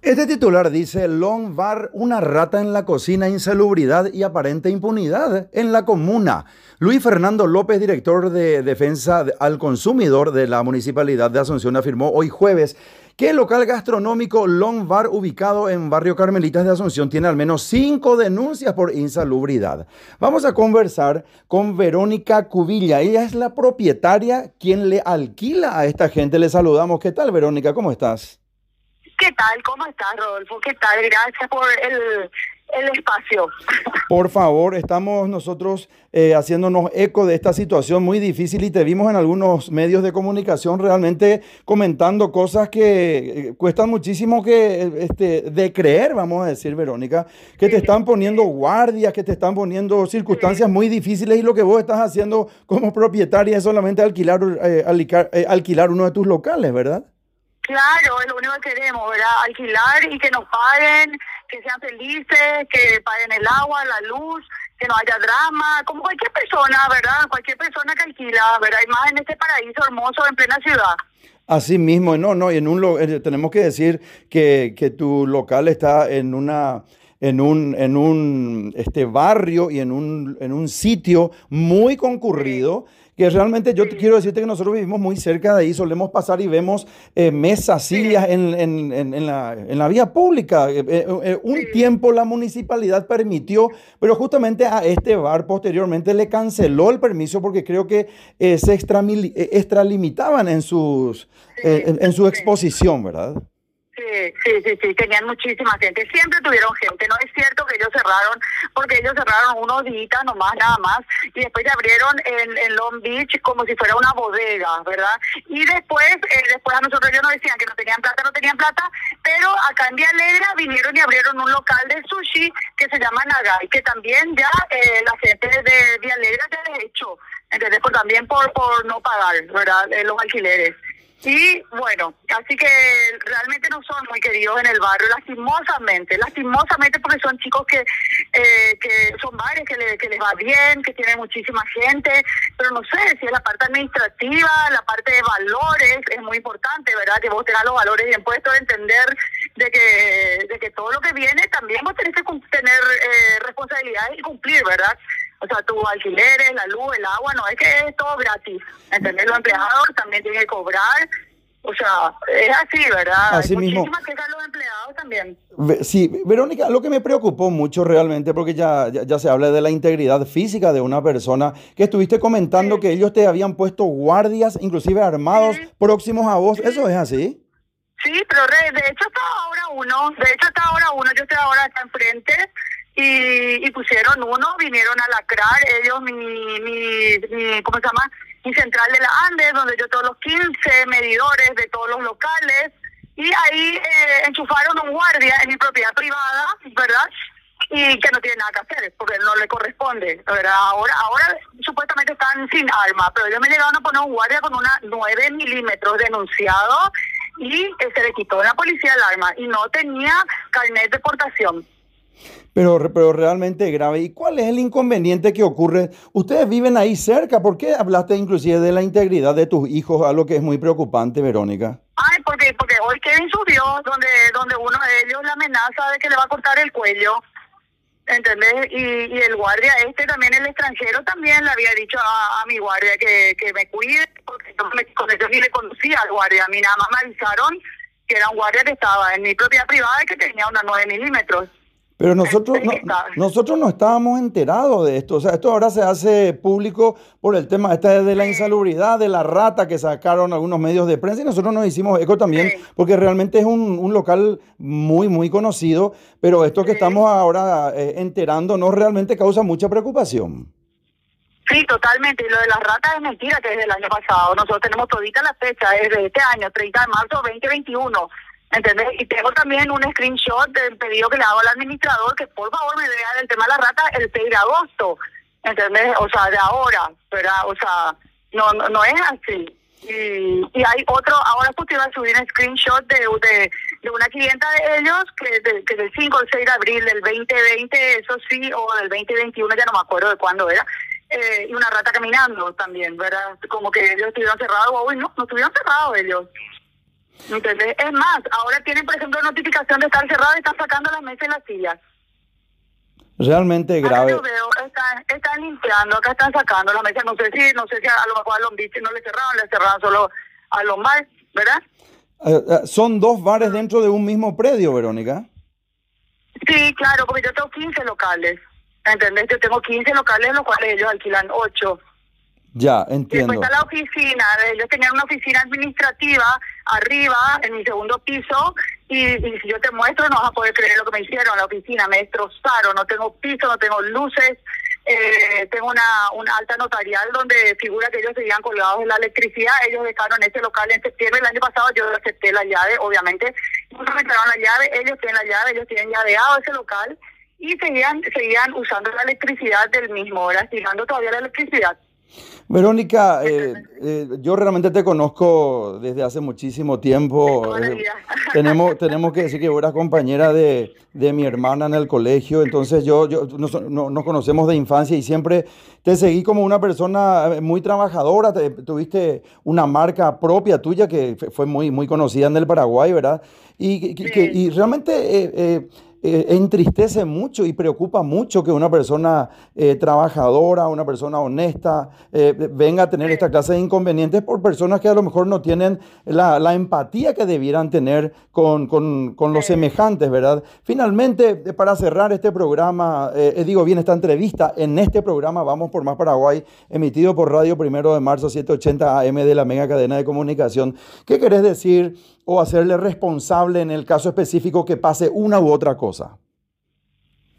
Este titular dice, Long Bar, una rata en la cocina, insalubridad y aparente impunidad en la comuna. Luis Fernando López, director de Defensa al Consumidor de la Municipalidad de Asunción, afirmó hoy jueves que el local gastronómico Long Bar, ubicado en barrio Carmelitas de Asunción, tiene al menos cinco denuncias por insalubridad. Vamos a conversar con Verónica Cubilla. Ella es la propietaria quien le alquila a esta gente. Le saludamos. ¿Qué tal, Verónica? ¿Cómo estás? ¿Qué tal? ¿Cómo estás, Rodolfo? ¿Qué tal? Gracias por el, espacio. Por favor, estamos nosotros eh, haciéndonos eco de esta situación muy difícil y te vimos en algunos medios de comunicación realmente comentando cosas que eh, cuestan muchísimo que, este, de creer, vamos a decir, Verónica, que te están poniendo guardias, que te están poniendo circunstancias muy difíciles y lo que vos estás haciendo como propietaria es solamente alquilar, eh, alquilar uno de tus locales, ¿verdad? Claro, es lo único que queremos, ¿verdad? Alquilar y que nos paguen, que sean felices, que paguen el agua, la luz, que no haya drama, como cualquier persona, ¿verdad? Cualquier persona que alquila, ¿verdad? Y más en este paraíso hermoso en plena ciudad. Así mismo, no, no, y en un eh, tenemos que decir que, que tu local está en una en un, en un este barrio y en un, en un sitio muy concurrido que realmente yo quiero decirte que nosotros vivimos muy cerca de ahí, solemos pasar y vemos eh, mesas, sillas en, en, en, la, en, la, vía pública. Eh, eh, un tiempo la municipalidad permitió, pero justamente a este bar posteriormente le canceló el permiso porque creo que se extralimitaban en, sus, en su exposición, ¿verdad? Sí, sí, sí, sí, tenían muchísima gente, siempre tuvieron gente, no es cierto que ellos cerraron, porque ellos cerraron unos días nomás, nada más, y después se abrieron en, Long Beach como si fuera una bodega, ¿verdad? Y después, eh, después a nosotros ellos nos decían que no tenían plata, no tenían plata, pero acá en Vialegra vinieron y abrieron un local de sushi que se llama Nagai, que también ya eh, la gente de Vialegra ya ha hecho, entonces Pues también por, por no pagar, ¿verdad? Eh, los alquileres. Y bueno, así que realmente no son muy queridos en el barrio, lastimosamente, lastimosamente porque son chicos que, eh, que son bares que, que les va bien, que tienen muchísima gente, pero no sé si es la parte administrativa, la parte de valores, es muy importante, ¿verdad? Que vos tengas los valores bien puestos, entender de que, de que todo lo que viene también vos tenés que tener eh, responsabilidades y cumplir, ¿verdad? O sea, tus alquileres, la luz, el agua, no es que es todo gratis. ¿Entendés? Los empleados también tienen que cobrar. O sea, es así, ¿verdad? Así Hay mismo. quejas los empleados también. Sí, Verónica, lo que me preocupó mucho realmente, porque ya, ya, se habla de la integridad física de una persona, que estuviste comentando que ellos te habían puesto guardias, inclusive armados, próximos a vos. ¿Eso es así? Sí, pero de hecho está ahora uno, de hecho está ahora uno, yo estoy ahora acá enfrente y, pusieron uno, vinieron a lacrar ellos mi, mi, mi, ¿cómo se llama? Mi central de la Andes, donde yo todos los 15 medidores de todos los locales, y ahí eh, enchufaron un guardia en mi propiedad privada, ¿verdad? Y que no tiene nada que hacer, porque no le corresponde. Ahora, ahora supuestamente están sin arma, pero ellos me llegaron a poner un guardia con una 9 milímetros denunciado y se le quitó a la policía el arma y no tenía carnet de portación. Pero, pero realmente grave. ¿Y cuál es el inconveniente que ocurre? Ustedes viven ahí cerca. ¿Por qué hablaste inclusive de la integridad de tus hijos? Algo que es muy preocupante, Verónica. Ay, porque, porque hoy Kevin subió donde, donde uno de ellos le amenaza de que le va a cortar el cuello. ¿Entendés? Y, y el guardia este también, el extranjero, también le había dicho a, mi guardia que, que me cuide, porque yo, me, con eso ni le conocía al guardia. A mí nada más me avisaron que era un guardia que estaba en mi propiedad privada y que tenía unos 9 milímetros. Pero nosotros no, nosotros no estábamos enterados de esto. O sea, esto ahora se hace público por el tema este de la insalubridad, de la rata que sacaron algunos medios de prensa y nosotros nos hicimos eco también porque realmente es un, un, local muy, muy conocido. Pero esto que estamos ahora eh, enterando no realmente causa mucha preocupación. Sí, totalmente. Y lo de las ratas es mentira que es del año pasado. Nosotros tenemos todita la fecha, es de este año, 30 de marzo 2021 ¿Entendés? Y tengo también un screenshot del pedido que le hago al administrador que por favor me vea del tema de la rata el 6 de agosto. ¿Entendés? O sea, de ahora, ¿verdad? O sea, no, no, es así. Y, y hay otro, ahora pues te iba a subir un screenshot de, de, de una clienta de ellos que, de, que del 5 o 6 de abril del 2020, eso sí, o del 2021, ya no me acuerdo de cuándo era, eh, y una rata caminando también, ¿verdad? Como que ellos estuvieron cerrados, hoy no, no estuvieron cerrados ellos. ¿Entendés? Es más, ahora tienen, por ejemplo, notificación de estar cerrado y están sacando las mesas y las sillas. Realmente grave. Yo veo, están, están limpiando, acá están sacando las mesas. No sé si, no sé si a lo mejor a los bichos no le cerraron, le cerraron solo a los más, ¿verdad? Eh, eh, son dos bares dentro de un mismo predio, Verónica. Sí, claro, porque yo tengo 15 locales. ¿Entendés? Yo tengo 15 locales, los cuales ellos alquilan 8. Ya, entiendo. después está la oficina, ellos tenían una oficina administrativa arriba, en mi segundo piso, y, y si yo te muestro no vas a poder creer lo que me hicieron, la oficina, me destrozaron, no tengo piso, no tengo luces, eh, tengo una, una alta notarial donde figura que ellos seguían colgados en la electricidad, ellos dejaron ese local en septiembre del año pasado, yo acepté la llave, obviamente, no me entregaron la llave, ellos tienen la llave, ellos tienen llaveado ese local, y seguían, seguían usando la electricidad del mismo, ahora estirando todavía la electricidad. Verónica, eh, eh, yo realmente te conozco desde hace muchísimo tiempo. Eh, tenemos, tenemos que decir que vos eras compañera de, de mi hermana en el colegio, entonces yo, yo nos, no- nos conocemos de infancia y siempre te seguí como una persona eh, muy trabajadora, te- tuviste una marca propia tuya que fue muy, muy conocida en el Paraguay, ¿verdad? Y, que- que- y realmente eh, entristece mucho y preocupa mucho que una persona eh, trabajadora, una persona honesta, eh, venga a tener esta clase de inconvenientes por personas que a lo mejor no tienen la, la empatía que debieran tener con, con- con los semejantes, ¿verdad? Finalmente, para cerrar este programa, digo bien, esta entrevista, en este programa Vamos por Más Paraguay, emitido por Radio Primero de Marzo 780 AM de la mega cadena de comunicación, ¿qué querés decir o hacerle responsable en el caso específico que pase una u otra cosa?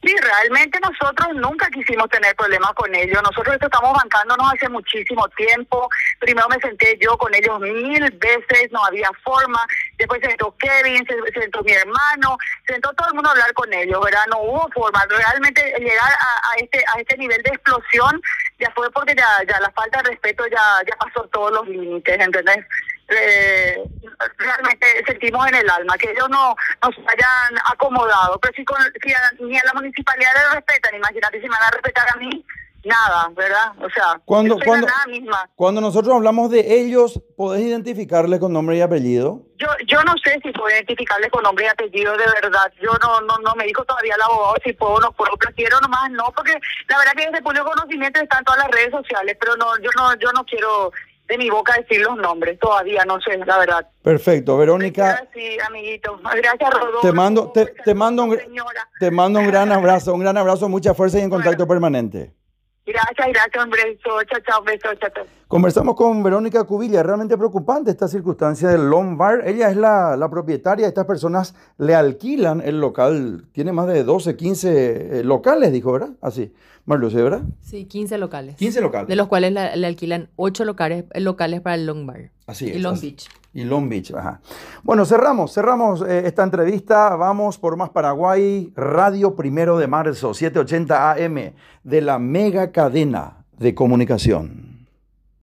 Sí, realmente nosotros nunca quisimos tener problemas con ellos. Nosotros esto estamos bancándonos hace muchísimo tiempo. Primero me senté yo con ellos mil veces, no había forma. Después se sentó Kevin, se, se sentó mi hermano, se sentó todo el mundo a hablar con ellos, ¿verdad? No hubo forma. Realmente llegar a, a este a este nivel de explosión ya fue porque ya, ya la falta de respeto ya, ya pasó todos los límites, ¿entendés? Eh, realmente sentimos en el alma que ellos no nos hayan acomodado, pero si, con, si a- ni a la municipalidad le respetan, imagínate si me van a respetar a mí, nada, ¿verdad? O sea, Cuando, nada misma. cuando nosotros hablamos de ellos, ¿podés identificarles con nombre y apellido? Yo yo no sé si puedo identificarle con nombre y apellido de verdad. Yo no no no me dijo todavía el abogado si puedo o no puedo. Prefiero nomás no, porque la verdad que desde público conocimiento está en todas las redes sociales, pero no yo no yo no quiero de mi boca decir los nombres todavía, no sé, la verdad. Perfecto, Verónica. Sí, amiguito. Gracias, Rodolfo. Te mando, te, te mando un, Señora. te mando un gran abrazo, un gran abrazo, mucha fuerza y en contacto permanente. Gracias, gracias, un beso. Chao, chao, beso, chao, chao. Conversamos con Verónica Cubilla, realmente preocupante esta circunstancia del Lombard. Ella es la, la propietaria, estas personas le alquilan el local, tiene más de 12, 15 eh, locales, dijo, ¿verdad? Así, Marluce, ¿verdad? Sí, 15 locales. 15 locales. De los cuales la- le alquilan 8 locales, eh, locales para el Long Bar. Así y es, Long así. Beach. Y Long Beach, ajá. Bueno, cerramos, cerramos eh, esta entrevista. Vamos por Más Paraguay, Radio Primero de Marzo, 780 AM, de la mega cadena de comunicación.